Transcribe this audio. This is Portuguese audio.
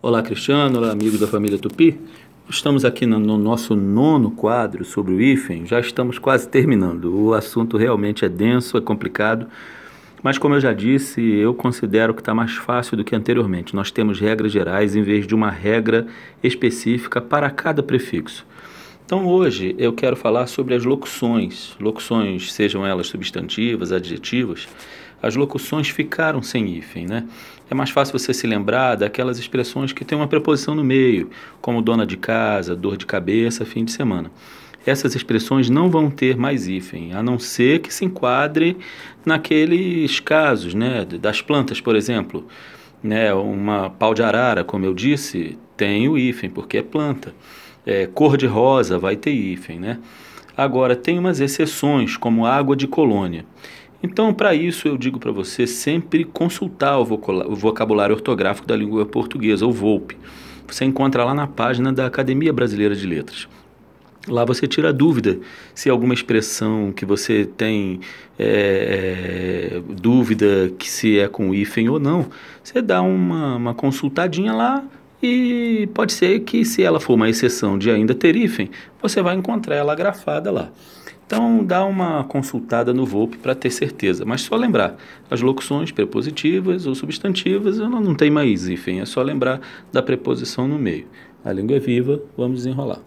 Olá, Cristiano, olá, amigo da família Tupi. Estamos aqui no, no, nosso nono quadro sobre o hífen, já estamos quase terminando. O assunto realmente é denso, é complicado, mas como eu já disse, eu considero que está mais fácil do que anteriormente. Nós temos regras gerais em vez de uma regra específica para cada prefixo. Então hoje eu quero falar sobre as locuções, locuções sejam elas substantivas, adjetivas, as locuções ficaram sem hífen, né? É mais fácil você se lembrar daquelas expressões que têm uma preposição no meio, como dona de casa, dor de cabeça, fim de semana. Essas expressões não vão ter mais hífen, a não ser que se enquadre naqueles casos, né, das plantas, por exemplo. Né, uma pau de arara, como eu disse, tem o hífen, porque é planta. É, cor de rosa vai ter hífen, né? Agora, tem umas exceções, como água de colônia. Então, para isso, eu digo para você sempre consultar o vocabulário ortográfico da língua portuguesa, o VOLP. Você encontra lá na página da Academia Brasileira de Letras. Lá você tira a dúvida se alguma expressão que você tem é, é, dúvida que se é com hífen ou não, você dá uma, uma consultadinha lá e pode ser que se ela for uma exceção de ainda ter hífen, você vai encontrar ela grafada lá. Então, dá uma consultada no VOP para ter certeza. Mas só lembrar, as locuções prepositivas ou substantivas não, não tem mais, enfim, é só lembrar da preposição no meio. A língua é viva, vamos desenrolar.